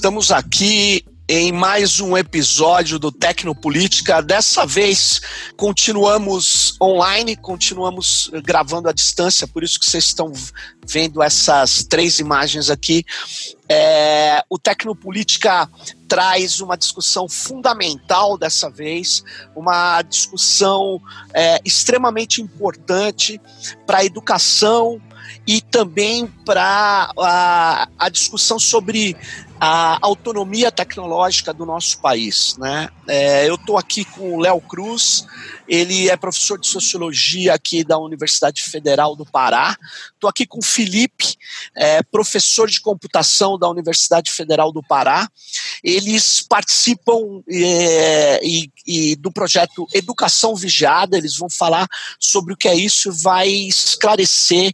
Estamos aqui em mais um episódio do Tecnopolítica. Dessa vez continuamos online, continuamos gravando à distância, por isso que vocês estão vendo essas três imagens aqui. É, o Tecnopolítica traz uma discussão fundamental dessa vez, uma discussão é, extremamente importante para a educação e também para a, a discussão sobre a autonomia tecnológica do nosso país. Né? É, eu estou aqui com o Léo Cruz, ele é professor de sociologia aqui da Universidade Federal do Pará. Estou aqui com o Felipe, é, professor de computação da Universidade Federal do Pará. Eles participam é, e, e do projeto Educação Vigiada, eles vão falar sobre o que é isso, vai esclarecer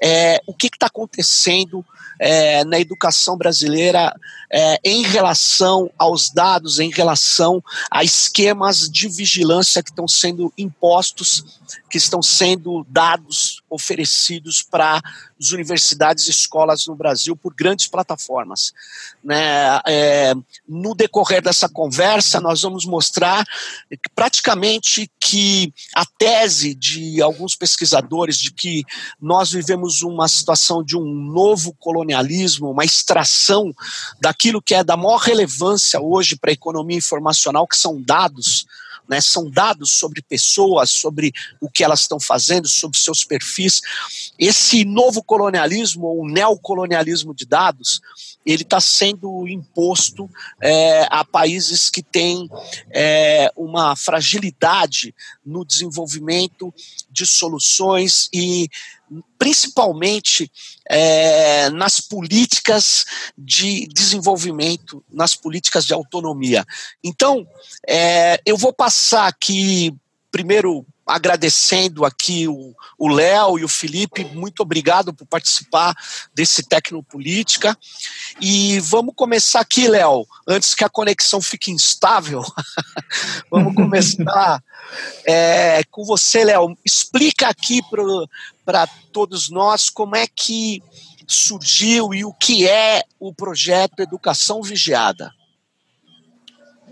é, o que está acontecendo é, na educação brasileira é, em relação aos dados, em relação a esquemas de vigilância que estão sendo impostos, que estão sendo dados, oferecidos para as universidades e escolas no Brasil por grandes plataformas. Né? É, no decorrer dessa conversa, nós vamos mostrar praticamente que a tese de alguns pesquisadores de que nós vivemos uma situação de um novo colonialismo, uma extração daquilo que é da maior relevância hoje para a economia informacional, que são dados, né, são dados sobre pessoas, sobre o que elas estão fazendo, sobre seus perfis. Esse novo colonialismo, ou neocolonialismo de dados, ele está sendo imposto é, a países que têm é, uma fragilidade no desenvolvimento de soluções e principalmente é, nas políticas de desenvolvimento, nas políticas de autonomia. Então, é, eu vou passar aqui primeiro agradecendo aqui o Léo e o Felipe, muito obrigado por participar desse Tecnopolítica. E vamos começar aqui, Léo, antes que a conexão fique instável, vamos começar é, com você, Léo. Explica aqui para todos nós como é que surgiu e o que é o projeto Educação Vigiada.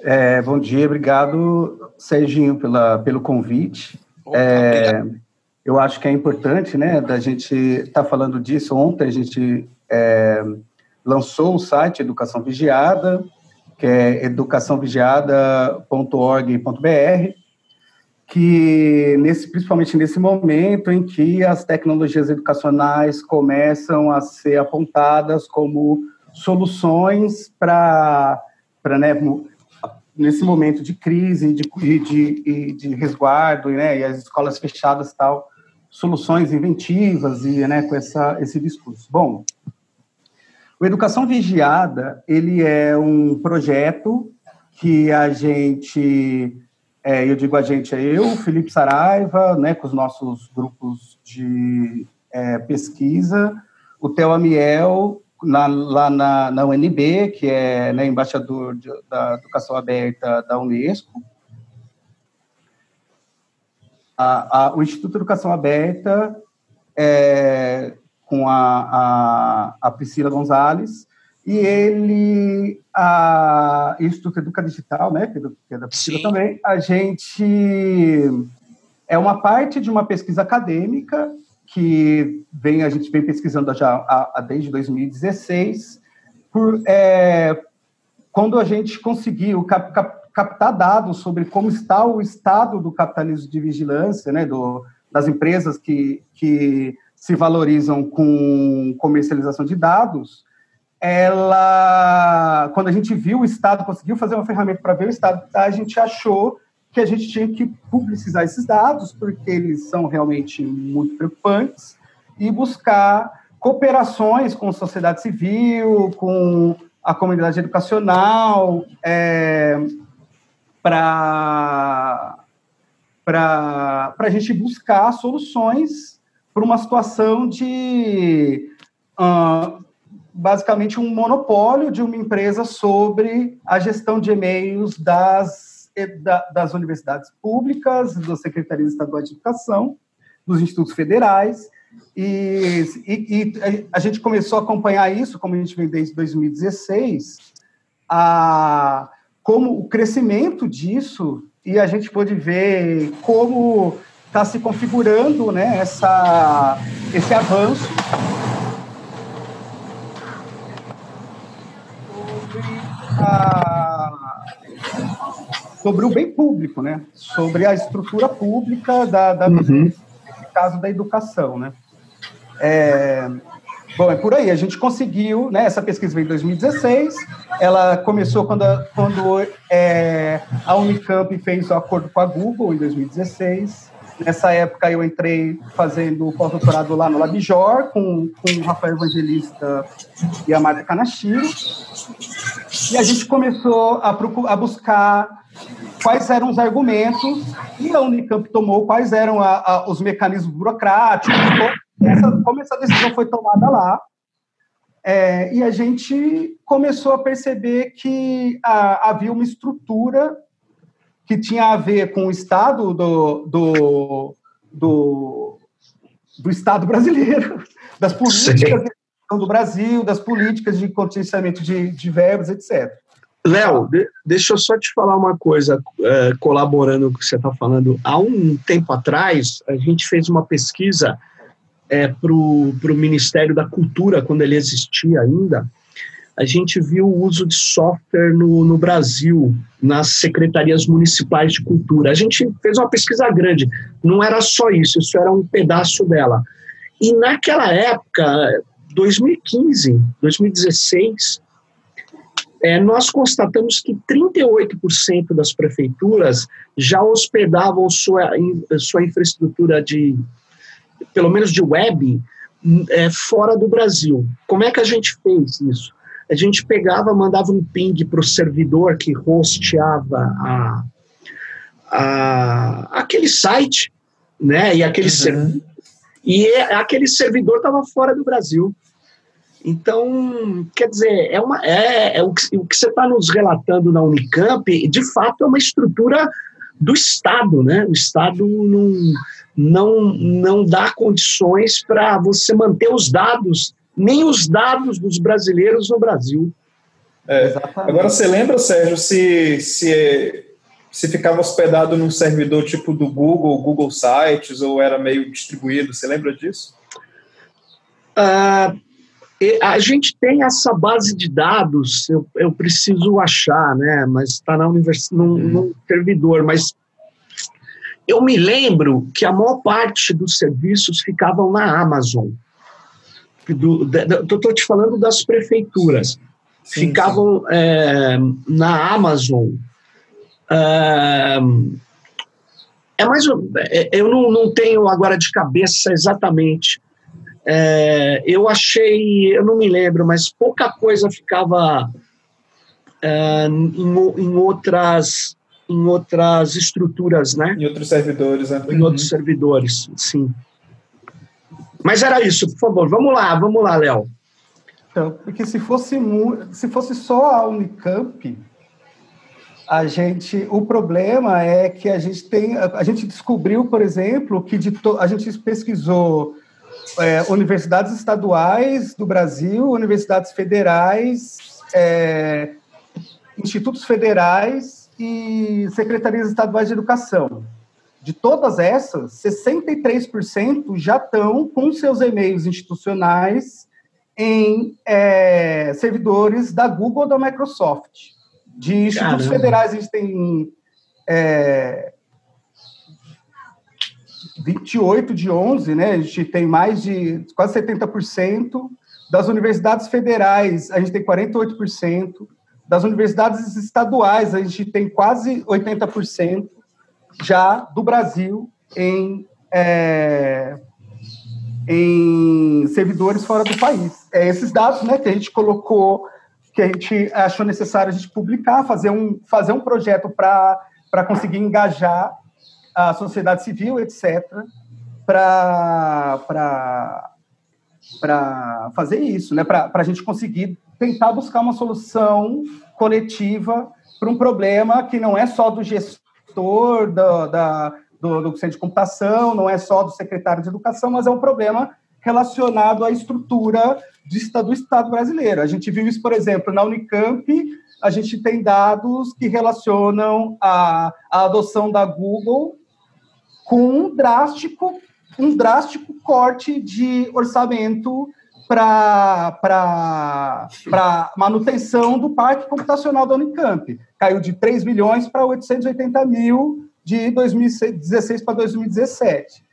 É, bom dia, obrigado, Serginho, pela, pelo convite. É, eu acho que é importante, né, da gente estar tá falando disso. Ontem a gente é, lançou o site Educação Vigiada, que é educaçãovigiada.org.br, que nesse, principalmente nesse momento em que as tecnologias educacionais começam a ser apontadas como soluções para né, nesse momento de crise de, de, de resguardo, né, e as escolas fechadas tal, soluções inventivas e né, com essa, esse discurso. Bom, o Educação Vigiada, ele é um projeto que a gente, é, eu digo a gente, é eu, Felipe Saraiva, né, com os nossos grupos de é, pesquisa, o Theo Amiel na, lá na, na UNB, que é né, embaixador de, da educação aberta da Unesco. A, a, o Instituto de Educação Aberta, é, com a, a, a, Priscila Gonzalez, e ele, a Instituto Educa Digital, né, que é, é da Priscila também, a gente é uma parte de uma pesquisa acadêmica que vem a gente vem pesquisando já a, a desde 2016, por, é, quando a gente conseguiu cap, cap, captar dados sobre como está o estado do capitalismo de vigilância, né, do, das empresas que, que se valorizam com comercialização de dados, ela, quando a gente viu o Estado, conseguiu fazer uma ferramenta para ver o Estado, a gente achou que a gente tinha que publicizar esses dados, porque eles são realmente muito preocupantes, e buscar cooperações com a sociedade civil, com a comunidade educacional, é, para a gente buscar soluções para uma situação de uh, basicamente um monopólio de uma empresa sobre a gestão de e-mails das das universidades públicas, das secretarias estaduais de educação, dos institutos federais. E, e, e, a gente começou a acompanhar isso, como a gente vem desde 2016, a, como o crescimento disso, e a gente pôde ver como está se configurando né, essa, esse avanço a, sobre o bem público, né? sobre a estrutura pública da, da uhum. caso da educação. Né? É, bom, é por aí. A gente conseguiu, né? Essa pesquisa veio em 2016. Ela começou quando, a, quando é, a Unicamp fez o acordo com a Google em 2016. Nessa época eu entrei fazendo pós-doutorado lá no Labjor com, com o Rafael Evangelista e a Marta Canachiro. E a gente começou a, a buscar quais eram os argumentos e a Unicamp tomou quais eram a, a, os mecanismos burocráticos, essa, como essa decisão foi tomada lá. É, e a gente começou a perceber que a, havia uma estrutura que tinha a ver com o Estado do, do, do, do Estado brasileiro, das políticas do Brasil, das políticas de contingenciamento de, de verbos, etc. Léo, de, deixa eu só te falar uma coisa, é, colaborando com o que você está falando. Há um tempo atrás, a gente fez uma pesquisa é, para o Ministério da Cultura, quando ele existia ainda, a gente viu o uso de software no, no Brasil, nas secretarias municipais de cultura. A gente fez uma pesquisa grande, não era só isso, isso era um pedaço dela. E naquela época, 2015, 2016, é, nós constatamos que 38% das prefeituras já hospedavam sua, sua infraestrutura de, pelo menos de web, é, fora do Brasil. Como é que a gente fez isso? A gente pegava, mandava um ping para o servidor que hosteava a, a, aquele site, né? E aquele uhum. e é, aquele servidor estava fora do Brasil. Então, quer dizer, é, uma, é, é o, que, o que você está nos relatando na Unicamp, de fato, é uma estrutura do Estado, né? O Estado não, não, não dá condições para você manter os dados, nem os dados dos brasileiros no Brasil. É, agora, você lembra, Sérgio, se, se, se ficava hospedado num servidor tipo do Google, Google Sites, ou era meio distribuído? Você lembra disso? Uh, a gente tem essa base de dados, eu, eu preciso achar, né? Mas está na universidade, num, uhum. num servidor, mas eu me lembro que a maior parte dos serviços ficavam na Amazon. Estou te falando das prefeituras. Sim, ficavam sim. É, na Amazon. É, é mais. É, eu não, não tenho agora de cabeça exatamente. É, eu achei, eu não me lembro, mas pouca coisa ficava é, em, em outras em outras estruturas, né? Em outros servidores, né? Em outros servidores, sim. Mas era isso, por favor. Vamos lá, vamos lá, Léo. Então, porque se fosse se fosse só a Unicamp, a gente, o problema é que a gente tem, a gente descobriu, por exemplo, que de to, a gente pesquisou é, universidades estaduais do Brasil, universidades federais, é, institutos federais e secretarias estaduais de educação. De todas essas, 63% já estão com seus e-mails institucionais em é, servidores da Google ou da Microsoft. De institutos Caramba. federais, a gente tem é, 28 de 11, né? A gente tem mais de quase 70%. Das universidades federais, a gente tem 48%. Das universidades estaduais, a gente tem quase 80% já do Brasil em, é, em servidores fora do país. É esses dados né, que a gente colocou, que a gente achou necessário a gente publicar, fazer um, fazer um projeto para conseguir engajar a sociedade civil, etc., para fazer isso, né? para a gente conseguir tentar buscar uma solução coletiva para um problema que não é só do gestor da, da do, do, centro de computação, não é só do secretário de educação, mas é um problema relacionado à estrutura do Estado brasileiro. A gente viu isso, por exemplo, na Unicamp, a gente tem dados que relacionam a, a adoção da Google com um drástico, um drástico corte de orçamento para manutenção do parque computacional da Unicamp. Caiu de 3 milhões para 880 mil de 2016 para 2017.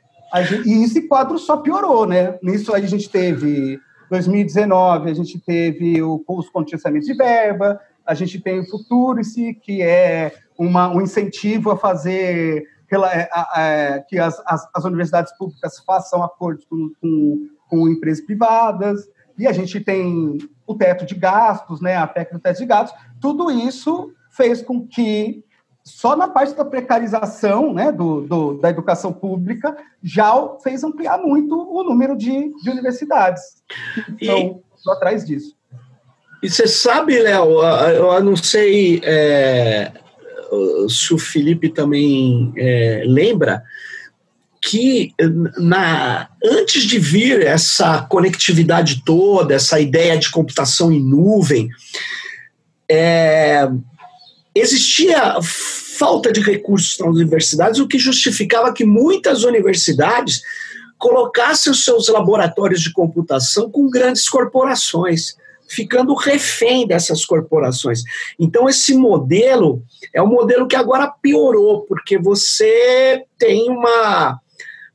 Gente, e esse quadro só piorou, né? Nisso a gente teve 2019, a gente teve o, os contingenciamentos de verba, a gente tem o Futurice, que é uma, um incentivo a fazer é, é, que as, as, as, universidades públicas façam acordos com, com, com, empresas privadas, e a gente tem o teto de gastos, né, a PEC do teto de gastos, tudo isso fez com que só na parte da precarização né, do, do, da educação pública já fez ampliar muito o número de, de universidades que estão e, atrás disso. E você sabe, Léo, eu não sei é, se o Felipe também é, lembra, que na, antes de vir essa conectividade toda, essa ideia de computação em nuvem, é, existia falta de recursos nas universidades, o que justificava que muitas universidades colocassem os seus laboratórios de computação com grandes corporações, ficando refém dessas corporações. Então, esse modelo é um modelo que agora piorou, porque você tem uma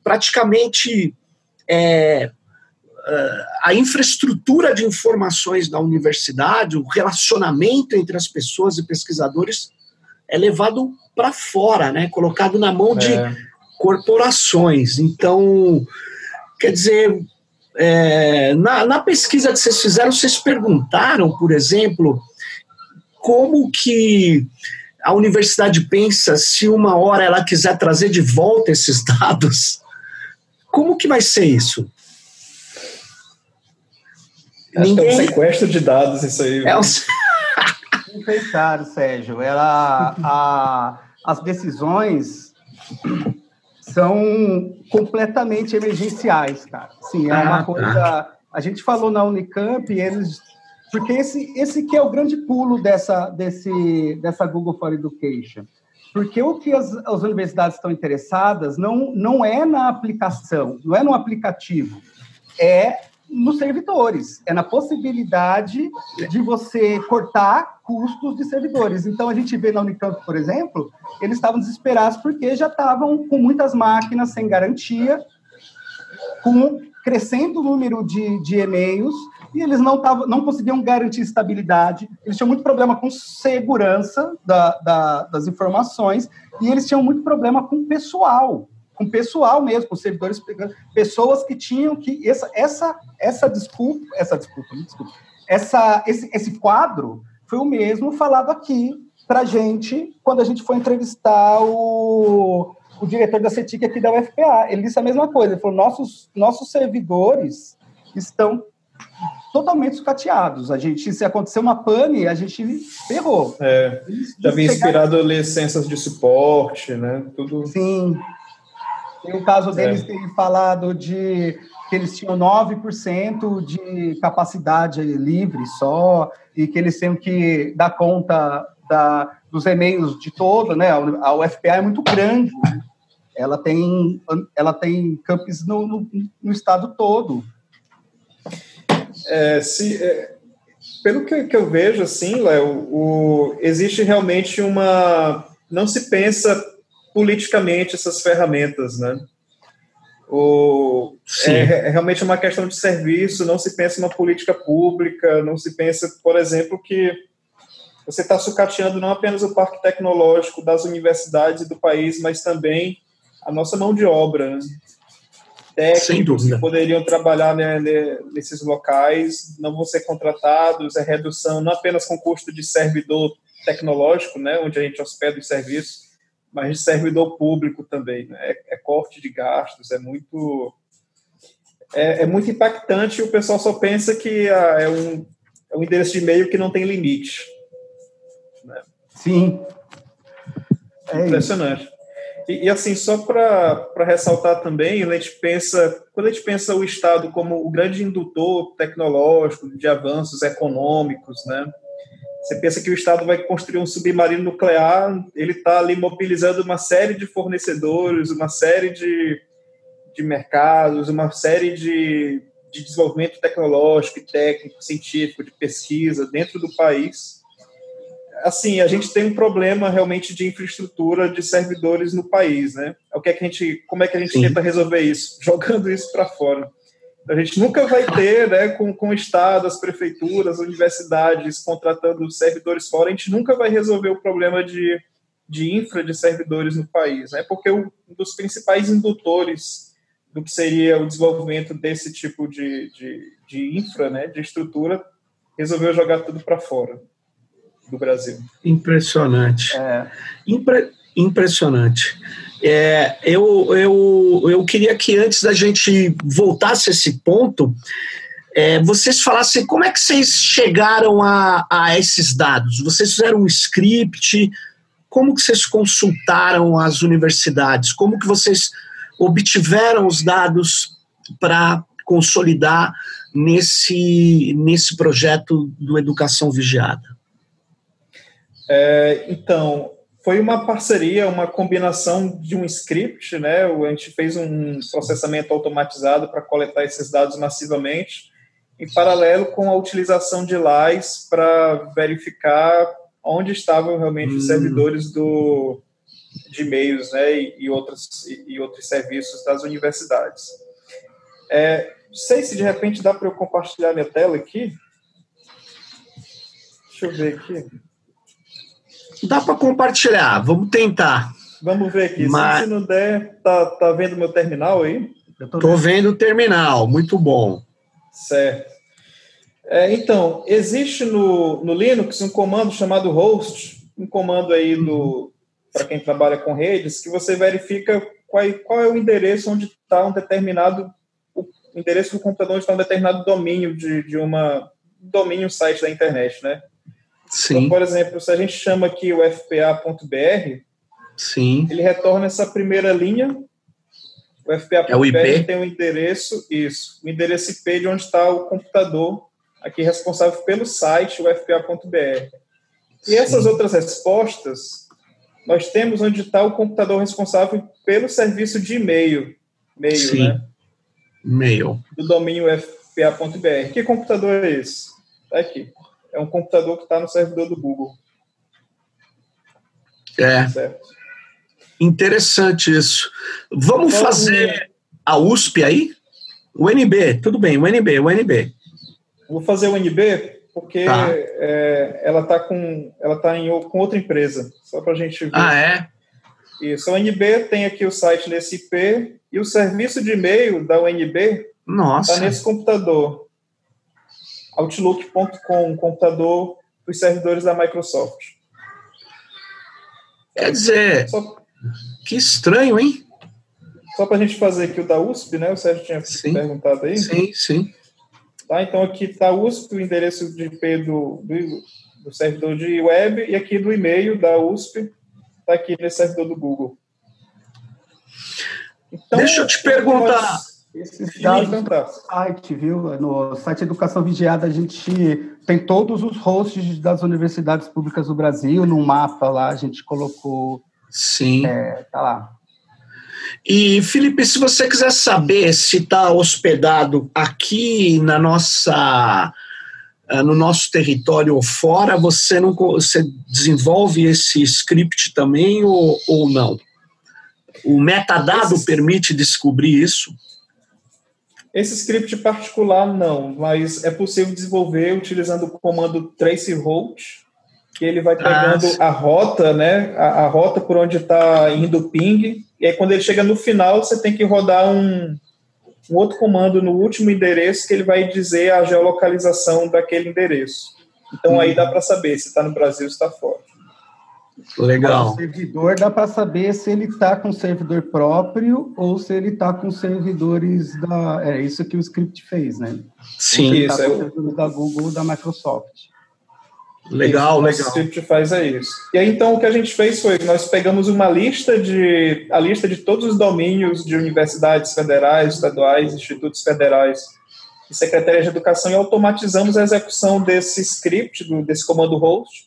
praticamente é, a infraestrutura de informações da universidade, o relacionamento entre as pessoas e pesquisadores é levado para fora, né? colocado na mão de é. corporações. Então, quer dizer, é, na, na pesquisa que vocês fizeram, vocês perguntaram, por exemplo, como que a universidade pensa se uma hora ela quiser trazer de volta esses dados? Como que vai ser isso? Acho Ninguém... que é um sequestro de dados isso aí. É um... Pensaram, Sérgio. Ela, a, as decisões são completamente emergenciais, cara. Sim, é uma ah, coisa. Tá. A gente falou na Unicamp, eles. Porque esse, esse que é o grande pulo dessa, desse, dessa Google for Education. Porque o que as, as universidades estão interessadas não, não é na aplicação, não é no aplicativo, é nos servidores, é na possibilidade de você cortar custos de servidores. Então, a gente vê na Unicamp, por exemplo, eles estavam desesperados porque já estavam com muitas máquinas sem garantia, com crescendo o número de, de e-mails, e eles não, tavam, não conseguiam garantir estabilidade, eles tinham muito problema com segurança da, da, das informações, e eles tinham muito problema com pessoal com pessoal mesmo, com servidores, pessoas que tinham que essa essa essa desculpa, essa desculpa, desculpa, essa esse, esse quadro foi o mesmo falado aqui para gente quando a gente foi entrevistar o, o diretor da CETIC aqui da UFPA. Ele disse a mesma coisa. Ele falou: nossos nossos servidores estão totalmente sucateados. A gente, se acontecer uma pane, a gente ferrou. É, já havia inspirado licenças de suporte, né? Tudo. Sim, tem o caso deles é. terem falado de que eles tinham 9% de capacidade livre só, e que eles têm que dar conta da, dos e-mails de todo, né? A UFPA é muito grande, né? ela tem, ela tem campus no, no, no estado todo. É, se, é, pelo que, que, eu vejo, assim, Léo, existe realmente uma. Não se pensa politicamente essas ferramentas, né? O, é, é, realmente uma questão de serviço, não se pensa uma política pública, não se pensa, por exemplo, que você está sucateando não apenas o parque tecnológico das universidades do país, mas também a nossa mão de obra. Né? Técnicos que poderiam trabalhar né, nesses locais não vão ser contratados, é redução não apenas com custo de servidor tecnológico, né, onde a gente hospeda os serviços, mas de servidor público também. Né? É, é, corte de gastos, é muito é, é, muito impactante e o pessoal só pensa que ah, é, um, é um endereço de e-mail que não tem limite. Né? Sim. É Impressionante. E, e assim, só para ressaltar também, a gente pensa, quando a gente pensa o Estado como o grande indutor tecnológico de avanços econômicos, né? Você pensa que o Estado vai construir um submarino nuclear, ele está ali mobilizando uma série de fornecedores, uma série de, de mercados, uma série de, de desenvolvimento tecnológico, técnico, científico, de pesquisa dentro do país assim, a gente tem um problema realmente de infraestrutura de servidores no país, né? O que é que a gente, como é que a gente Sim. tenta resolver isso? Jogando isso para fora. A gente nunca vai ter, né, com, com o Estado, as prefeituras, as universidades contratando servidores fora, a gente nunca vai resolver o problema de, de infra de servidores no país, né? Porque um dos principais indutores do que seria o desenvolvimento desse tipo de, de, de infra, né, de estrutura, resolveu jogar tudo para fora do Brasil. Impressionante. É. Impre, impressionante. É, eu, eu, eu queria que antes da gente voltasse a esse ponto, é, vocês falassem como é que vocês chegaram a, a esses dados. Vocês fizeram um script, como que vocês consultaram as universidades? Como que vocês obtiveram os dados para consolidar nesse, nesse projeto do Educação Vigiada? É, então, foi uma parceria, uma combinação de um script, né? A gente fez um processamento automatizado para coletar esses dados massivamente, em paralelo com a utilização de LAIs para verificar onde estavam realmente hum. os servidores do, de e-mails né, e, e, outros, e, e, outros serviços das universidades. É, não sei se de repente dá para eu compartilhar minha tela aqui. Deixa eu ver aqui. Dá para compartilhar, vamos tentar. Vamos ver aqui. Mas... Se não der, tá, tá vendo meu terminal aí? Estou vendo o terminal, muito bom. Certo. É, então, existe no, no Linux um comando chamado host, um comando aí do para quem trabalha com redes, que você verifica qual, qual é o endereço onde está um determinado o endereço do computador onde está um determinado domínio de, de uma domínio site da internet, né? Sim. Então, por exemplo, se a gente chama aqui o fpa.br, Sim. ele retorna essa primeira linha. O fpa.br é tem o um endereço, isso, o endereço IP de onde está o computador aqui responsável pelo site, o fpa.br. E essas outras respostas, nós temos onde está o computador responsável pelo serviço de e-mail. E-mail, Sim. né? E-mail. Do domínio fpa.br. Que computador é esse? Está aqui é um computador que está no servidor do Google. É. Certo. Interessante isso. Vamos então, fazer a USP aí? O NB, tudo bem, o NB, o NB. Vou fazer o NB porque tá. é, ela está com, ela tá em, com outra empresa, só para a gente ver. Ah, é? Isso, a UNB tem aqui o site nesse IP e o serviço de e-mail da UNB está nesse computador. Outlook.com, um computador dos servidores da Microsoft. Quer dizer, Só... que estranho, hein? Só para a gente fazer aqui o da USP, né? O Sérgio tinha sim, perguntado aí. Sim, sim. Tá, então aqui está USP, o endereço de IP do, do, do, servidor de web, e aqui do e-mail da USP, está aqui nesse servidor do Google. Então, Deixa eu te perguntar. Nós esses dados no site, viu? No site Educação Vigiada a gente tem todos os hosts das universidades públicas do Brasil, num mapa lá a gente colocou. Sim. É, tá lá. E, Felipe, se você quiser saber se está hospedado aqui na nossa eh, no nosso território ou fora, você não você desenvolve esse script também ou, ou não? O metadado Esse... permite descobrir isso? Esse script particular não, mas é possível desenvolver utilizando o comando traceroute, que ele vai pegando ah, a rota, né, a, a, rota por onde está indo o ping, e aí quando ele chega no final, você tem que rodar um, um outro comando no último endereço que ele vai dizer a geolocalização daquele endereço. Então aí dá para saber se está no Brasil ou está fora. Legal. O servidor dá para saber se ele está com servidor próprio ou se ele está com servidores da. É isso que o script fez, né? Sim, isso. Tá com servidores da Google ou da Microsoft. Legal, isso, legal. O script faz é isso. E aí, então, o que a gente fez foi, nós pegamos uma lista de, a lista de todos os domínios de universidades federais, estaduais, institutos federais e secretarias de educação e automatizamos a execução desse script, desse comando host,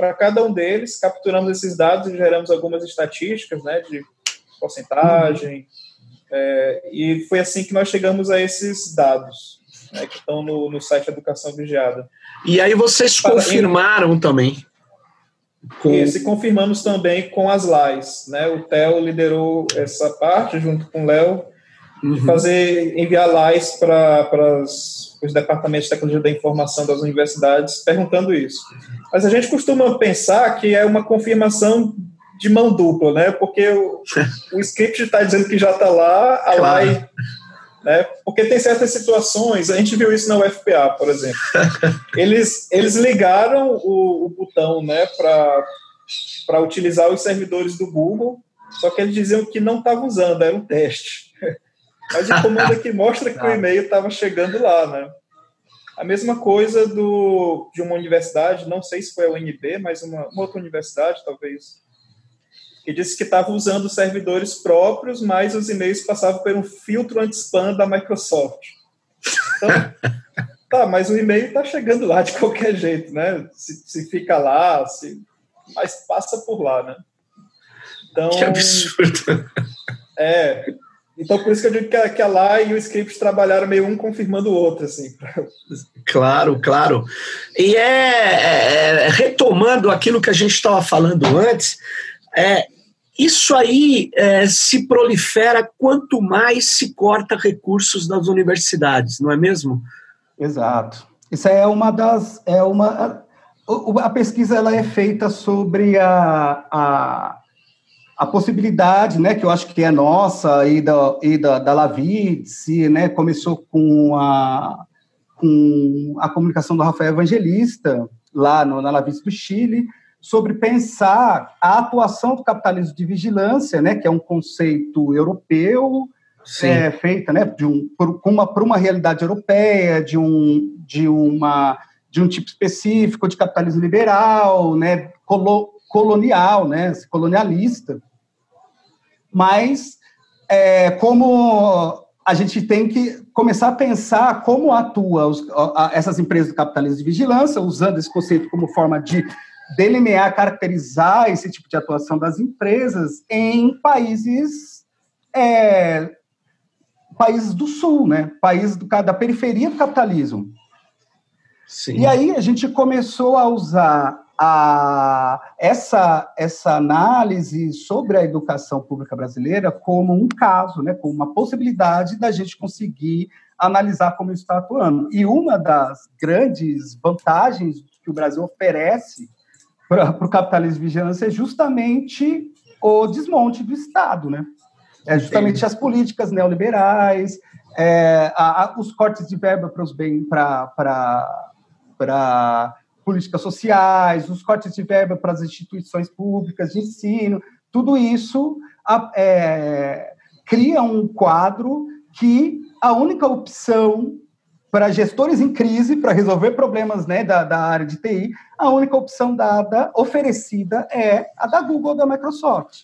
para cada um deles, capturamos esses dados e geramos algumas estatísticas, né, de porcentagem, é, e foi assim que nós chegamos a esses dados, né, que estão no, no site Educação Vigiada. E aí vocês confirmaram também. Com... Isso, e confirmamos também com as LAIs. Né? O Theo liderou essa parte, junto com o Léo, uhum. de fazer, enviar LAIs para os departamentos de tecnologia da informação das universidades, perguntando isso. Mas a gente costuma pensar que é uma confirmação de mão dupla, né? Porque o, o script está dizendo que já está lá, a. LAI né? Porque tem certas situações, a gente viu isso na UFPA, por exemplo. Eles, eles ligaram o, o botão né, para utilizar os servidores do Google, só que eles diziam que não estavam usando, era um teste. Mas o comando aqui mostra que o e-mail estava chegando lá, né? A mesma coisa do, de uma universidade, não sei se foi a UNB, mas uma, uma outra universidade, talvez, que disse que estava usando servidores próprios, mas os e-mails passavam por um filtro anti-spam da Microsoft. Então, tá, mas o e-mail está chegando lá de qualquer jeito, né? Se, se fica lá, se, mas passa por lá, né? Então, que absurdo. É, então, por isso que eu digo que a, que a lá e o script trabalharam meio um confirmando o outro, assim. Claro, claro. E é, é, é retomando aquilo que a gente estava falando antes, é, isso aí é, se prolifera quanto mais se corta recursos das universidades, não é mesmo? Exato. Isso é uma das. É uma, a, a pesquisa ela é feita sobre a, a, a, possibilidade, né, que eu acho que é nossa e da, e da, da Lavice, né, começou com a, com a comunicação do Rafael Evangelista, lá no, na Lavice do Chile, sobre pensar a atuação do capitalismo de vigilância, né, que é um conceito europeu, é, feita né, de um, por, uma, por uma realidade europeia, de um, de, uma, de um tipo específico de capitalismo liberal, né, colo, colonial, né, colonialista. Mas, é, como a gente tem que começar a pensar como atua os, a, essas empresas do capitalismo de vigilância, usando esse conceito como forma de delinear, caracterizar esse tipo de atuação das empresas em países é, países do sul, né? Países do, da periferia do capitalismo. Sim. E aí a gente começou a usar a, essa, essa análise sobre a educação pública brasileira como um caso, né, como uma possibilidade da gente conseguir analisar como está atuando. E uma das grandes vantagens que o Brasil oferece para o capitalismo de vigilância é justamente o desmonte do Estado, né? É justamente as políticas neoliberais, é, a, a, os cortes de verba para os bem para políticas sociais, os cortes de verba para as instituições públicas de ensino, tudo isso é, cria um quadro que a única opção para gestores em crise, para resolver problemas né, da, da área de TI, a única opção dada, oferecida, é a da Google da Microsoft.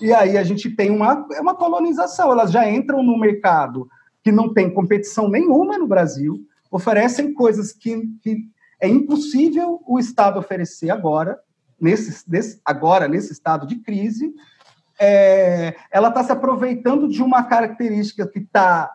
E aí a gente tem uma, é uma colonização, elas já entram no mercado que não tem competição nenhuma no Brasil, oferecem coisas que, que é impossível o Estado oferecer agora, nesse, nesse, agora nesse estado de crise. É, ela está se aproveitando de uma característica que está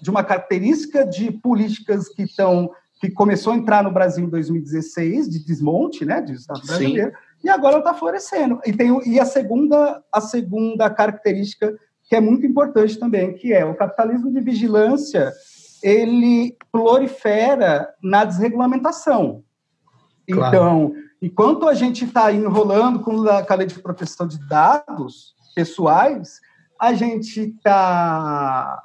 de uma característica de políticas que estão que começou a entrar no Brasil em 2016 de desmonte, né, de Estado brasileiro, Sim. e agora está florescendo. E tem e a segunda a segunda característica que é muito importante também, que é o capitalismo de vigilância, ele prolifera na desregulamentação. Claro. Então, enquanto a gente está enrolando com a lei de proteção de dados pessoais, a gente está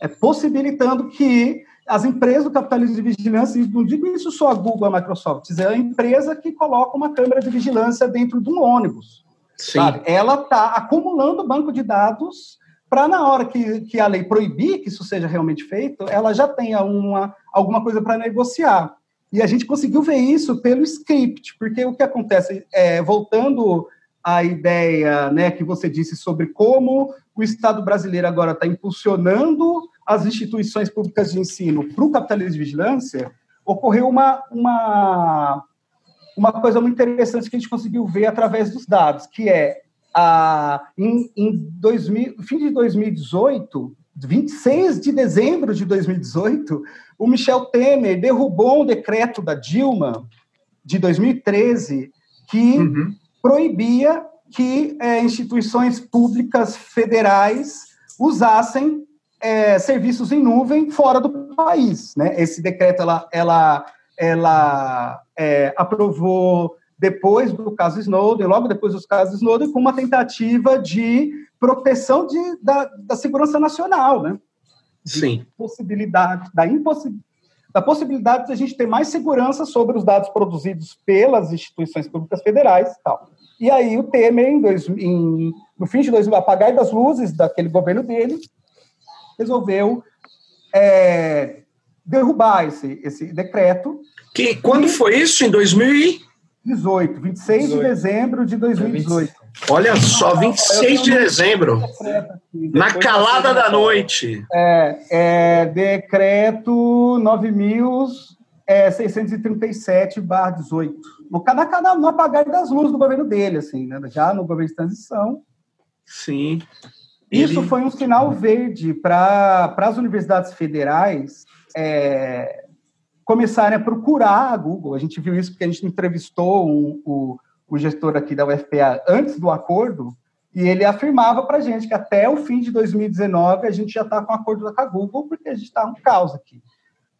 é, possibilitando que as empresas do capitalismo de vigilância, não digo isso só a Google, a Microsoft, é a empresa que coloca uma câmera de vigilância dentro de um ônibus. Sabe? Ela está acumulando banco de dados para, na hora que, que a lei proibir que isso seja realmente feito, ela já tenha uma, alguma coisa para negociar. E a gente conseguiu ver isso pelo script, porque o que acontece, é, voltando à ideia né, que você disse sobre como o Estado brasileiro agora está impulsionando as instituições públicas de ensino para o capitalismo de vigilância, ocorreu uma, uma, uma coisa muito interessante que a gente conseguiu ver através dos dados, que é a, em, em 2000, fim de 2018, 26 de dezembro de 2018, o Michel Temer derrubou um decreto da Dilma de 2013 que uhum. proibia que é, instituições públicas federais usassem é, serviços em nuvem fora do país. Né? Esse decreto ela, ela, ela é, aprovou depois do caso Snowden, logo depois dos casos Snowden, com uma tentativa de proteção de, da, da segurança nacional, né? Sim. Possibilidade, da, impossibilidade, da possibilidade de a gente ter mais segurança sobre os dados produzidos pelas instituições públicas federais e tal. E aí o Temer, em dois, em, no fim de 2000, apagar das luzes daquele governo dele, resolveu é, derrubar esse, esse decreto. Que, quando e, foi isso? Em 2018, 26 18. de dezembro de 2018. Olha só, 26 de dezembro. Na calada da noite. É, é decreto 9.637, barra 18. No, na, no apagar das luzes do governo dele, assim, né? já no governo de transição. Sim. Isso foi um sinal verde para as universidades federais é, começarem a procurar a Google. A gente viu isso porque a gente entrevistou um, o, o gestor aqui da UFPA antes do acordo, e ele afirmava para a gente que até o fim de 2019 a gente já está com acordo com a Google, porque a gente está um caos aqui.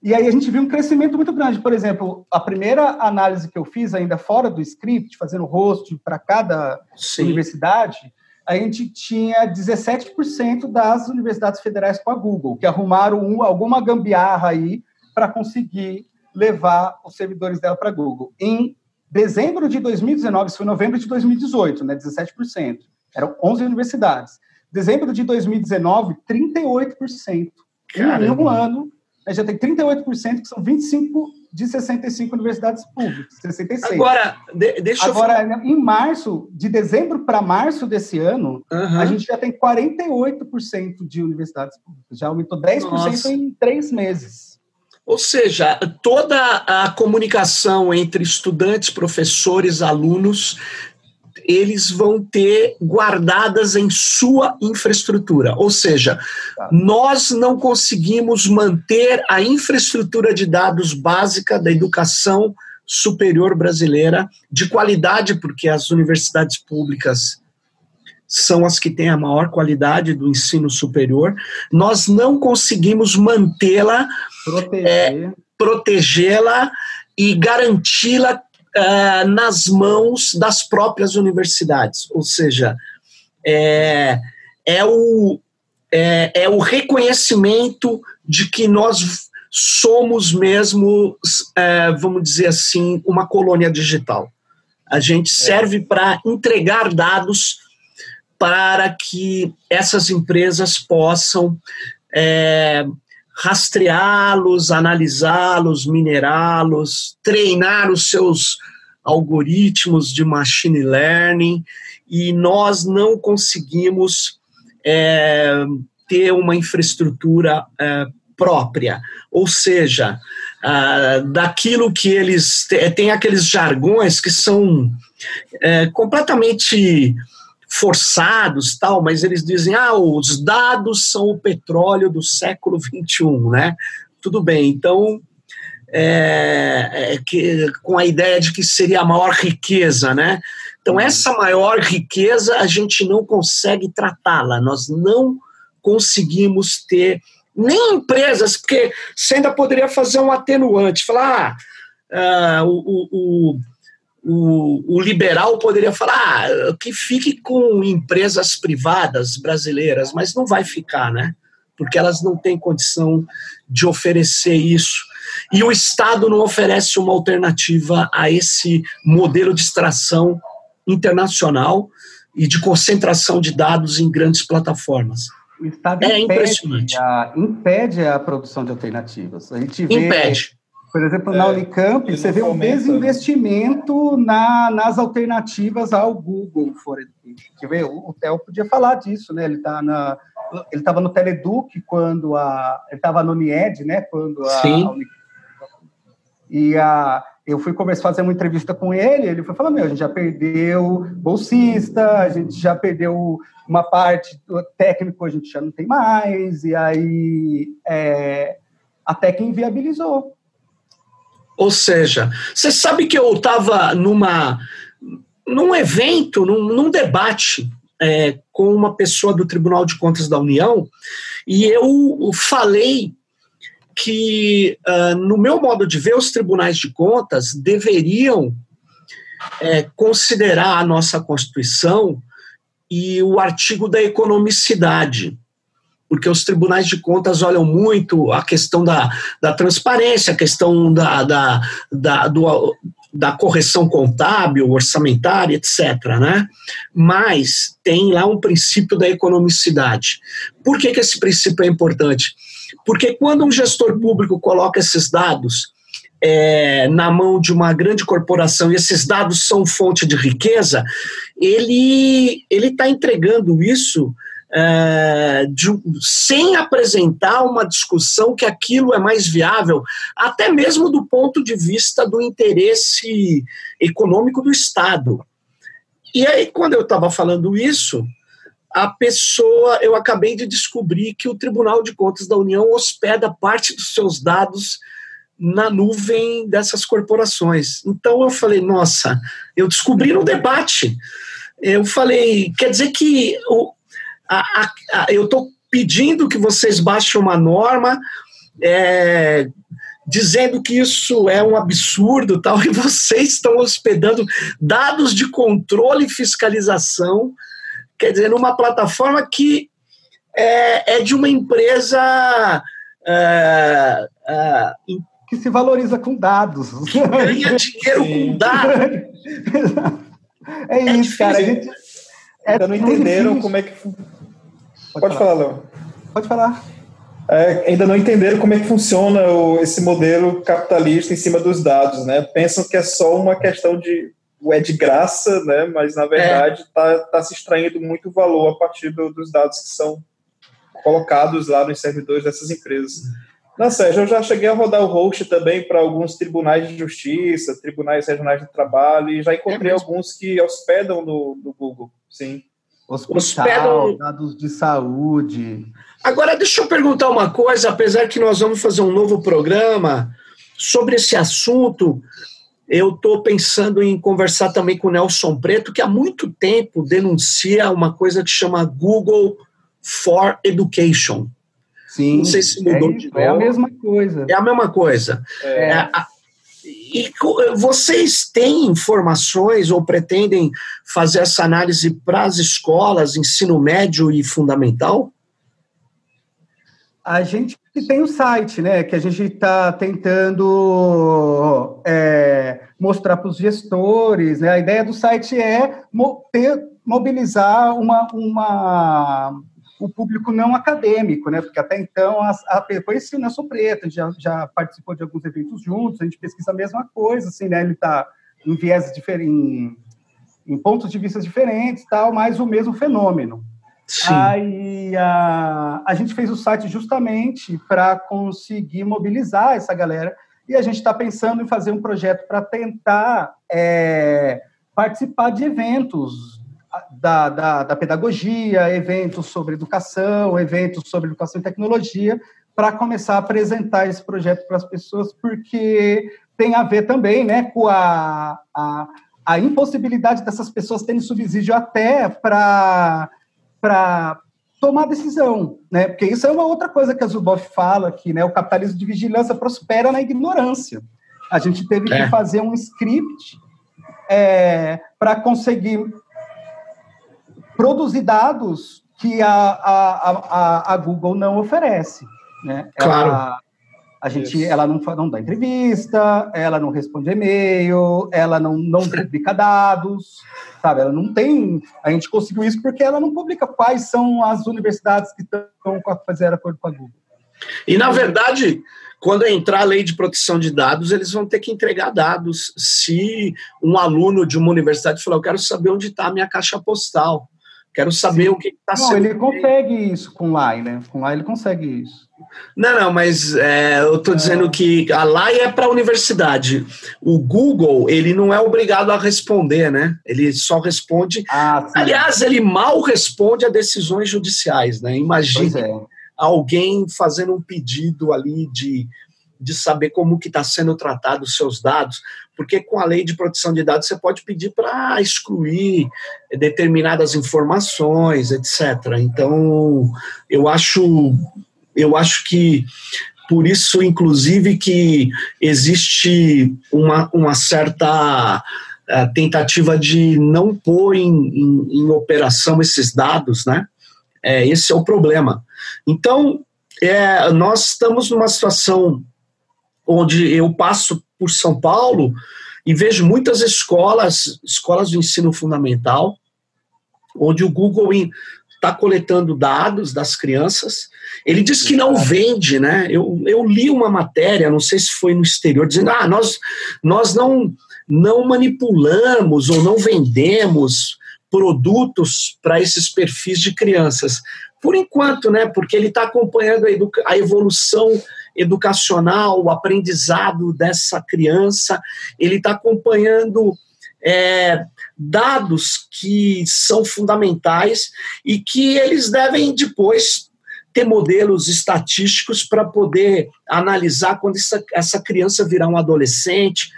E aí a gente viu um crescimento muito grande. Por exemplo, a primeira análise que eu fiz, ainda fora do script, fazendo host para cada Sim. universidade, a gente tinha 17% das universidades federais com a Google, que arrumaram um, alguma gambiarra aí para conseguir levar os servidores dela para Google. Em dezembro de 2019, isso foi novembro de 2018, né, 17%. Eram 11 universidades. Dezembro de 2019, 38%. Caramba. Em um ano, já tem 38%, que são 25 de 65 universidades públicas, 66. Agora, de, deixa Agora, eu... em março, de dezembro para março desse ano, uhum. a gente já tem 48% de universidades públicas. Já aumentou 10% Nossa. em três meses. Ou seja, toda a comunicação entre estudantes, professores, alunos eles vão ter guardadas em sua infraestrutura. Ou seja, tá. nós não conseguimos manter a infraestrutura de dados básica da educação superior brasileira de qualidade, porque as universidades públicas são as que têm a maior qualidade do ensino superior. Nós não conseguimos mantê-la, é, protegê-la e garanti-la uh, nas mãos das próprias universidades, ou seja, é, é, o, é, é o reconhecimento de que nós somos mesmo, é, vamos dizer assim, uma colônia digital. A gente serve para entregar dados para que essas empresas possam é, rastreá-los, analisá-los, minerá-los, treinar os seus algoritmos de machine learning e nós não conseguimos é, ter uma infraestrutura é, própria. Ou seja, daquilo que eles têm aqueles jargões que são é, completamente forçados, tal, mas eles dizem, ah, os dados são o petróleo do século 21, né? Tudo bem, então, é, é, que, com a ideia de que seria a maior riqueza, né? Então, uhum. essa maior riqueza a gente não consegue tratá-la, nós não conseguimos ter nem empresas, porque você ainda poderia fazer um atenuante, falar, ah, uh, o, o o, o, liberal poderia falar ah, que fique com empresas privadas brasileiras, mas não vai ficar, né? Porque elas não têm condição de oferecer isso. E o Estado não oferece uma alternativa a esse modelo de extração internacional e de concentração de dados em grandes plataformas. O Estado é impede impressionante. A, impede a produção de alternativas. A gente vê impede Por exemplo, na é, Unicamp, você vê um né? desinvestimento na, nas alternativas ao Google for Education. Ver? O, o Theo podia falar disso, né? Ele está na ele estava no Teleduc quando a ele estava no Nied, né? Quando a, Sim. A e a eu fui começar a fazer uma entrevista com ele, ele foi falar, meu, a gente já perdeu bolsista, a gente já perdeu uma parte do técnico, a gente já não tem mais, e aí é, até que inviabilizou. Ou seja, você sabe que eu estava numa num evento, num, num debate é, com uma pessoa do Tribunal de Contas da União e eu falei que, uh, no meu modo de ver, os tribunais de contas deveriam é, considerar a nossa Constituição e o artigo da economicidade porque os tribunais de contas olham muito a questão da, da transparência, a questão da, da, da, do, da correção contábil, orçamentária, etc. Né? Mas tem lá um princípio da economicidade. Por que, que esse princípio é importante? Porque quando um gestor público coloca esses dados é, na mão de uma grande corporação e esses dados são fonte de riqueza, ele está entregando isso é, de, sem apresentar uma discussão que aquilo é mais viável, até mesmo do ponto de vista do interesse econômico do Estado. E aí, quando eu estava falando isso, a pessoa, eu acabei de descobrir que o Tribunal de Contas da União hospeda parte dos seus dados na nuvem dessas corporações. Então eu falei, nossa, eu descobri no debate. Eu falei, quer dizer que o, a, a, a, eu estou pedindo que vocês baixem uma norma é, dizendo que isso é um absurdo tal, e vocês estão hospedando dados de controle e fiscalização, quer dizer, numa plataforma que é, é de uma empresa é, é, que se valoriza com dados. Que ganha dinheiro com dados. É isso, é difícil. cara. A gente, Ainda não entenderam como é que Pode, Pode falar, Léo. Pode falar. É, ainda não entenderam como é que funciona o, esse modelo capitalista em cima dos dados, né? Pensam que é só uma questão de é de graça, né? Mas na verdade está é. tá se extraindo muito valor a partir do, dos dados que são colocados lá nos servidores dessas empresas. Não, Sérgio, eu já cheguei a rodar o host também para alguns tribunais de justiça, tribunais regionais de trabalho, e já encontrei é alguns que hospedam no, no Google, sim. Hospital, dados de saúde. Agora, deixa eu perguntar uma coisa, apesar que nós vamos fazer um novo programa sobre esse assunto, eu estou pensando em conversar também com o Nelson Preto, que há muito tempo denuncia uma coisa que chama Google for Education. Sim. Não sei se mudou é, de novo. É a mesma coisa. É a mesma coisa. É. É, e vocês têm informações ou pretendem fazer essa análise para as escolas, ensino médio e fundamental? A gente tem o site, né, que a gente está tentando é, mostrar para os gestores. Né? A ideia do site é mo ter, mobilizar uma, uma o público não acadêmico, né? Porque até então a, a, conheci o Nelson Preto, já, já, participou de alguns eventos juntos, a gente pesquisa a mesma coisa, assim, né? Ele está em viés diferentes, em, em, pontos de vista diferentes, tal, mas o mesmo fenômeno. Sim. Aí a, a gente fez o site justamente para conseguir mobilizar essa galera e a gente está pensando em fazer um projeto para tentar é, participar de eventos da, da, da pedagogia, eventos sobre educação, eventos sobre educação e tecnologia, para começar a apresentar esse projeto para as pessoas, porque tem a ver também né, com a, a, a impossibilidade dessas pessoas terem subsídio até para tomar decisão, né? Porque isso é uma outra coisa que a Zuboff fala, que né, o capitalismo de vigilância prospera na ignorância. A gente teve é. que fazer um script é, para conseguir produzir dados que a, a, a, a Google não oferece. Né? Claro. Ela, a gente, ela não, não dá entrevista, ela não responde e-mail, ela não, não publica dados, sabe? Ela não tem. A gente conseguiu isso porque ela não publica quais são as universidades que estão a fazer acordo com a Google. E, na verdade, quando entrar a lei de proteção de dados, eles vão ter que entregar dados. Se um aluno de uma universidade falar, eu quero saber onde está a minha caixa postal, quero saber Sim. o que está sendo. Ele consegue isso com LAI, né? Com LAI ele consegue isso. Não, não, mas é, eu estou dizendo é. que a LAI é para a universidade. O Google, ele não é obrigado a responder, né? Ele só responde. Ah, Aliás, ele mal responde a decisões judiciais, né? Imagina é. alguém fazendo um pedido ali de, de saber como que está sendo tratado os seus dados, porque com a lei de proteção de dados você pode pedir para excluir determinadas informações, etc. Então, eu acho eu acho que por isso, inclusive, que existe uma, uma certa uh, tentativa de não pôr em, em, em, operação esses dados, né? É, esse é o problema. Então, é, nós estamos numa situação onde eu passo por São Paulo e vejo muitas escolas, escolas de ensino fundamental, onde o Google está coletando dados das crianças. Ele diz que não vende, né? Eu, eu li uma matéria, não sei se foi no exterior, dizendo: ah, nós, nós não, não manipulamos ou não vendemos produtos para esses perfis de crianças. Por enquanto, né? Porque ele está acompanhando a, a evolução educacional, o aprendizado dessa criança, ele está acompanhando é, dados que são fundamentais e que eles devem depois ter modelos estatísticos para poder analisar quando essa, essa criança virar um adolescente.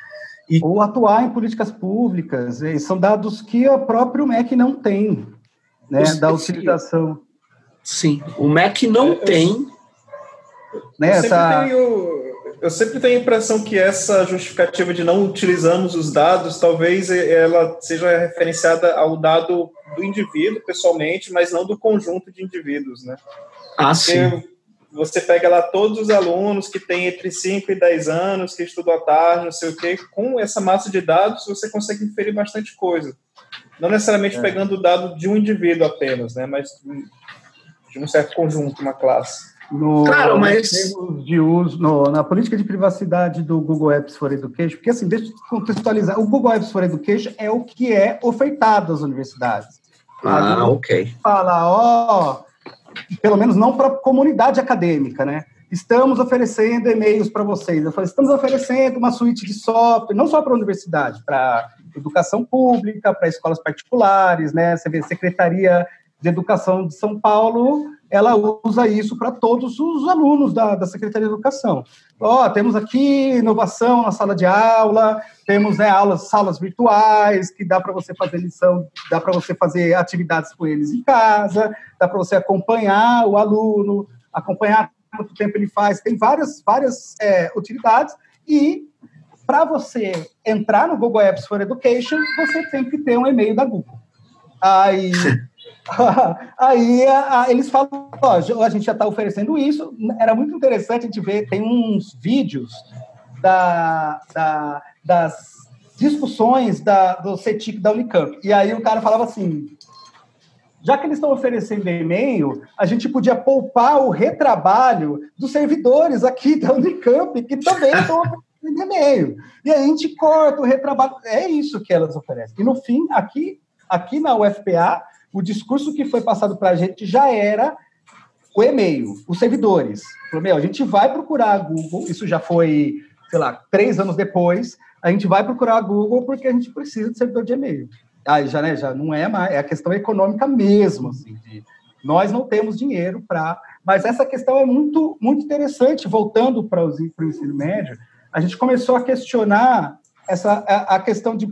E... Ou atuar em políticas públicas. São dados que o próprio MEC não tem, né, da utilização. Sim, o MEC não tem. Né, essa... tenho eu sempre tenho a impressão que essa justificativa de não utilizamos os dados, talvez ela seja referenciada ao dado do indivíduo pessoalmente, mas não do conjunto de indivíduos, né? Ah, sim. Você pega lá todos os alunos que têm entre 5 e 10 anos, que estudam à tarde, não sei o quê, com essa massa de dados você consegue inferir bastante coisa. Não necessariamente é. pegando o dado de um indivíduo apenas, né? Mas de um certo conjunto, uma classe. No, claro, mas... de uso, no, na política de privacidade do Google Apps for Education, porque assim, deixa eu contextualizar, o Google Apps for Education é o que é ofertado às universidades. Ah, ok. Fala, ó, pelo menos não para a comunidade acadêmica, né? Estamos oferecendo e-mails para vocês. Eu falei, estamos oferecendo uma suíte de software, não só para a universidade, para educação pública, para escolas particulares, né? Você vê, Secretaria de Educação de São Paulo ela usa isso para todos os alunos da, da Secretaria de Educação. Ó, oh, temos aqui inovação na sala de aula, temos né, aulas, salas virtuais, que dá para você fazer lição, dá para você fazer atividades com eles em casa, dá para você acompanhar o aluno, acompanhar quanto tempo ele faz, tem várias, várias é, utilidades, e para você entrar no Google Apps for Education, você tem que ter um e-mail da Google. Aí Aí a, a, eles falam, ó, a gente já está oferecendo isso. Era muito interessante a gente ver, tem uns vídeos da, da, das discussões da, do CETIC da Unicamp. E aí o cara falava assim, já que eles estão oferecendo e-mail, a gente podia poupar o retrabalho dos servidores aqui da Unicamp, que também estão oferecendo e-mail. E aí a gente corta o retrabalho. É isso que elas oferecem. E no fim, aqui, aqui na UFPA, o discurso que foi passado para a gente já era o e-mail, os servidores. Falou, meu, a gente vai procurar a Google, isso já foi, sei lá, três anos depois, a gente vai procurar a Google porque a gente precisa de servidor de e-mail. Aí já, né, já não é mais, é a questão econômica mesmo, assim, de, nós não temos dinheiro para... Mas essa questão é muito, muito interessante, voltando para o ensino médio, a gente começou a questionar essa, a, a questão de...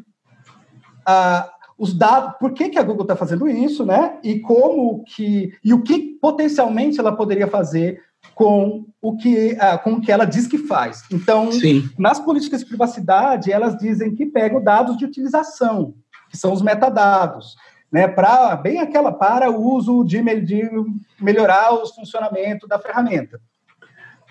A, os dados, por que, que a Google está fazendo isso, né? E como que e o que potencialmente ela poderia fazer com o que uh, com o que ela diz que faz. Então, Sim. nas políticas de privacidade, elas dizem que pegam dados de utilização, que são os metadados, né? Para bem aquela para o uso de, de melhorar o funcionamento da ferramenta.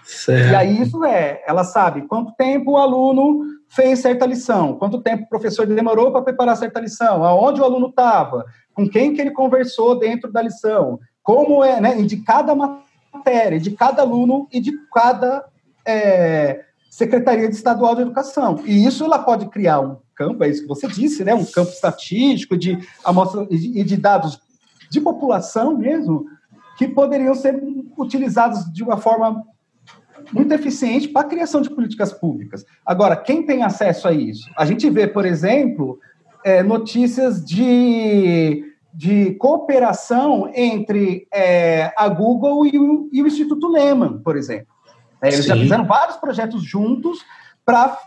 Certo. E aí isso é, ela sabe quanto tempo o aluno fez certa lição, quanto tempo o professor demorou para preparar certa lição, aonde o aluno estava, com quem que ele conversou dentro da lição, como é, né, de cada matéria, de cada aluno e de cada é, Secretaria de Estadual de Educação. E isso ela pode criar um campo, é isso que você disse, né? um campo estatístico de amostra e de dados de população mesmo, que poderiam ser utilizados de uma forma muito eficiente para a criação de políticas públicas. Agora, quem tem acesso a isso? A gente vê, por exemplo, é, notícias de, de cooperação entre é, a Google e o, e o, Instituto Lehman, por exemplo. É, eles Sim. já fizeram vários projetos juntos para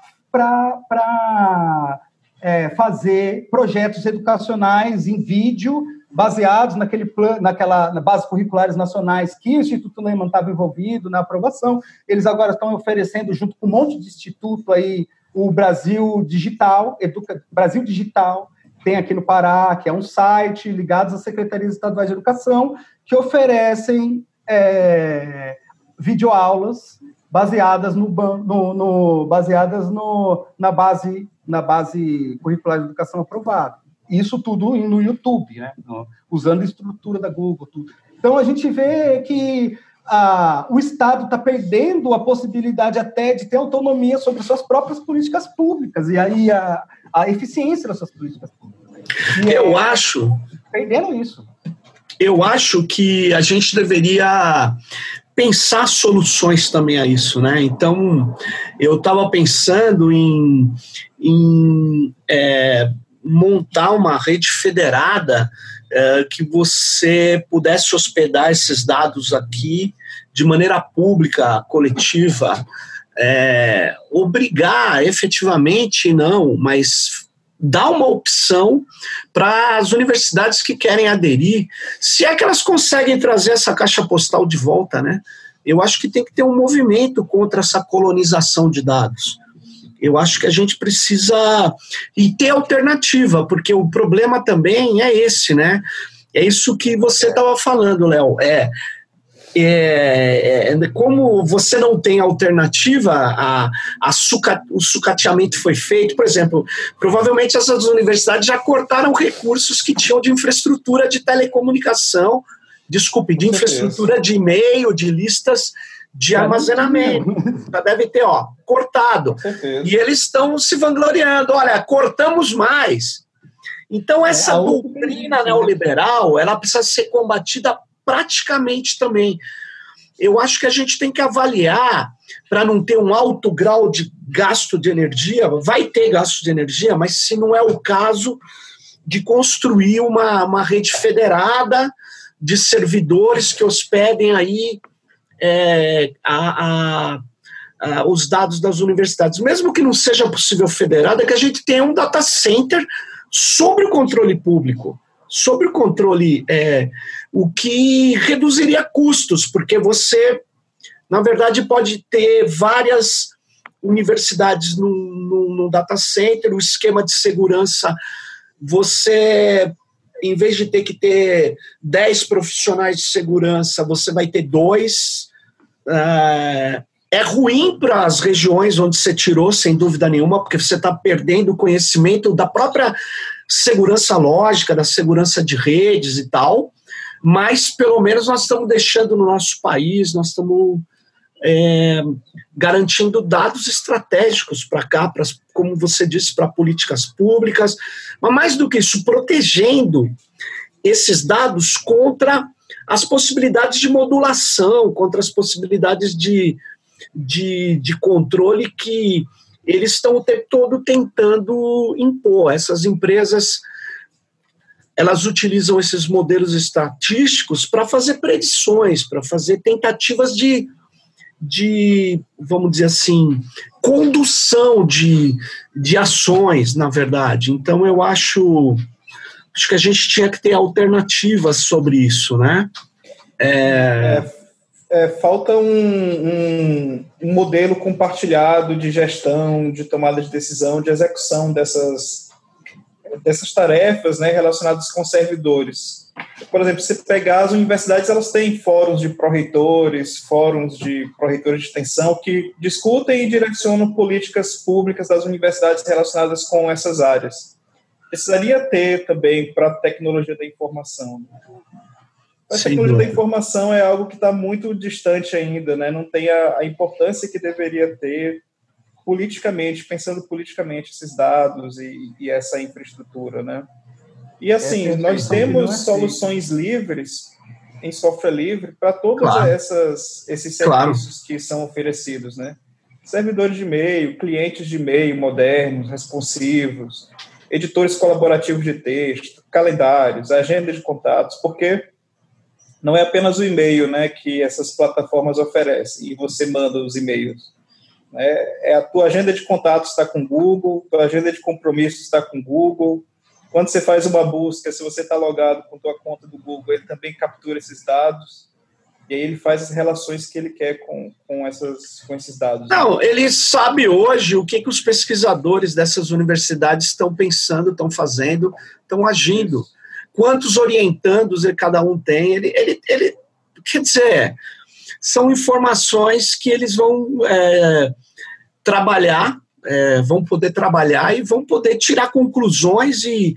é, fazer projetos educacionais em vídeo baseados naquele plano, naquela na base curriculares nacionais que o Instituto Lehman estava envolvido na aprovação. Eles agora estão oferecendo, junto com um monte de instituto aí, o Brasil Digital, Educa, Brasil Digital, tem aqui no Pará, que é um site ligado às secretarias estaduais de educação, que oferecem é, videoaulas baseadas no, no, no baseadas no, na base na base curricular de educação aprovada. Isso tudo no YouTube, né? usando a estrutura da Google. Tudo. Então a gente vê que ah, o Estado está perdendo a possibilidade até de ter autonomia sobre suas próprias políticas públicas e aí a, a eficiência das suas políticas públicas. E eu é, acho. Perdendo isso. Eu acho que a gente deveria pensar soluções também a isso, né? Então, eu estava pensando em, em é, montar uma rede federada é, que você pudesse hospedar esses dados aqui de maneira pública, coletiva, é, obrigar efetivamente não, mas dar uma opção para as universidades que querem aderir, se é que elas conseguem trazer essa caixa postal de volta, né? Eu acho que tem que ter um movimento contra essa colonização de dados. Eu acho que a gente precisa e ter alternativa, porque o problema também é esse, né? É isso que você estava falando, Léo. É, é, é, como você não tem alternativa, a, a suca, o sucateamento foi feito, por exemplo, provavelmente essas universidades já cortaram recursos que tinham de infraestrutura de telecomunicação, desculpe, de infraestrutura de e-mail, de listas de armazenamento. Já deve ter, ó, cortado. E eles estão se vangloriando, olha, cortamos mais. Então, é, essa é, doutrina neoliberal, ela precisa ser combatida praticamente também. Eu acho que a gente tem que avaliar para não ter um alto grau de gasto de energia, vai ter gasto de energia, mas se não é o caso de construir uma, uma rede federada de servidores que hospedem aí é, a, a, os dados das universidades. Mesmo que não seja possível federada, é que a gente tenha um data center sobre o controle público, sobre o controle, é, o que reduziria custos, porque você, na verdade, pode ter várias universidades num data center, o esquema de segurança, você em vez de ter que ter 10 profissionais de segurança, você vai ter dois, é, é ruim para as regiões onde você tirou, sem dúvida nenhuma, porque você está perdendo o conhecimento da própria segurança lógica, da segurança de redes e tal, mas pelo menos nós estamos deixando no nosso país, nós estamos é, garantindo dados estratégicos para cá, pra, como você disse, para políticas públicas, mas mais do que isso, protegendo esses dados contra as possibilidades de modulação, contra as possibilidades de, de, de controle que eles estão o tempo todo tentando impor. Essas empresas elas utilizam esses modelos estatísticos para fazer predições, para fazer tentativas de, de, vamos dizer assim, condução de, de ações, na verdade. Então, eu acho acho que a gente tinha que ter alternativas sobre isso, né? É... É, é, falta um, um, um, modelo compartilhado de gestão, de tomada de decisão, de execução dessas, dessas tarefas né, relacionadas com servidores. Por exemplo, se pegar as universidades, elas têm fóruns de pró-reitores, fóruns de pró-reitores de extensão que discutem e direcionam políticas públicas das universidades relacionadas com essas áreas precisaria ter também para a tecnologia da informação. A tecnologia da informação é algo que está muito distante ainda, né? não tem a, a, importância que deveria ter politicamente, pensando politicamente esses dados e, e essa infraestrutura. Né? E assim, nós temos é soluções livres em software livre para todos claro. essas, esses serviços claro. que são oferecidos, né? Servidores de e-mail, clientes de e-mail modernos, responsivos, editores colaborativos de texto, calendários, agenda de contatos, porque não é apenas o e-mail né, que essas plataformas oferecem e você manda os e-mails. Né? É a tua agenda de contatos está com Google, tua agenda de compromissos está com Google. Quando você faz uma busca, se você está logado com tua conta do Google, ele também captura esses dados e aí ele faz as relações que ele quer com, com, essas, com esses dados. Não, ele sabe hoje o que, que os pesquisadores dessas universidades estão pensando, estão fazendo, estão agindo. Quantos orientandos cada um tem. Ele, ele, ele quer dizer, são informações que eles vão é, trabalhar, é, vão poder trabalhar e vão poder tirar conclusões e,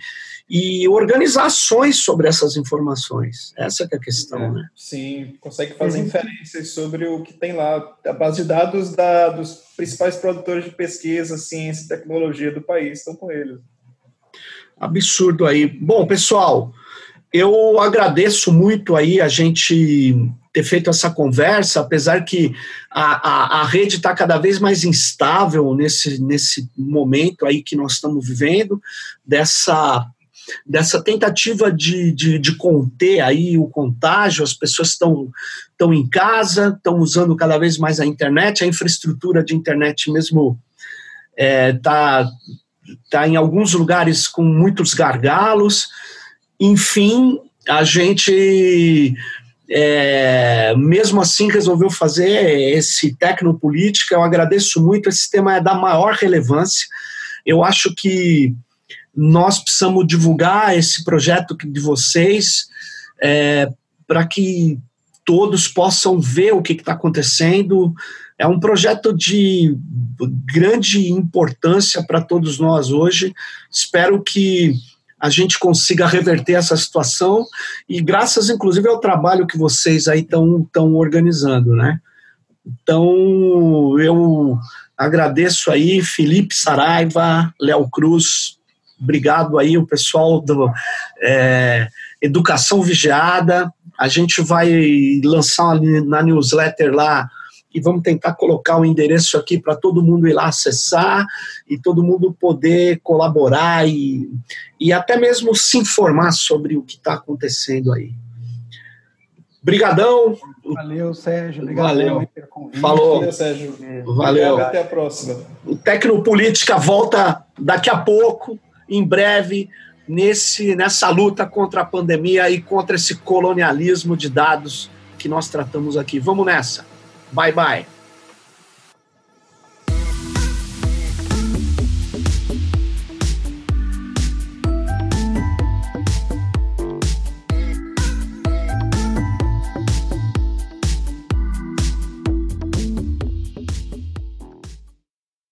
e organizações sobre essas informações. Essa é a questão, é, né? Sim, consegue fazer uhum. inferências sobre o que tem lá. A base de dados da, dos principais produtores de pesquisa, ciência e tecnologia do país estão com eles absurdo aí. Bom, pessoal, eu agradeço muito aí a gente ter feito essa conversa, apesar que a, a, a rede está cada vez mais instável nesse, nesse momento aí que nós estamos vivendo, dessa dessa tentativa de, de, de, conter aí o contágio, as pessoas estão estão em casa, estão usando cada vez mais a internet, a infraestrutura de internet mesmo está é, tá está em alguns lugares com muitos gargalos. Enfim, a gente, é, mesmo assim, resolveu fazer esse Tecnopolítica. Eu agradeço muito, esse tema é da maior relevância. Eu acho que nós precisamos divulgar esse projeto de vocês é, para que todos possam ver o que está acontecendo, é um projeto de grande importância para todos nós hoje. Espero que a gente consiga reverter essa situação e graças, inclusive, ao trabalho que vocês aí estão organizando, né? Então, eu agradeço aí Felipe Saraiva, Léo Cruz, obrigado aí o pessoal do é, Educação Vigiada. A gente vai lançar na newsletter lá e vamos tentar colocar o endereço aqui para todo mundo ir lá acessar e todo mundo poder colaborar e, e até mesmo se informar sobre o que está acontecendo aí. Obrigadão. Valeu, Sérgio. Obrigado Valeu. Falou. Valeu, Sérgio. Valeu. Até a próxima. O Tecnopolítica volta daqui a pouco, em breve, nesse, nessa luta contra a pandemia e contra esse colonialismo de dados que nós tratamos aqui. Vamos nessa. Bye bye.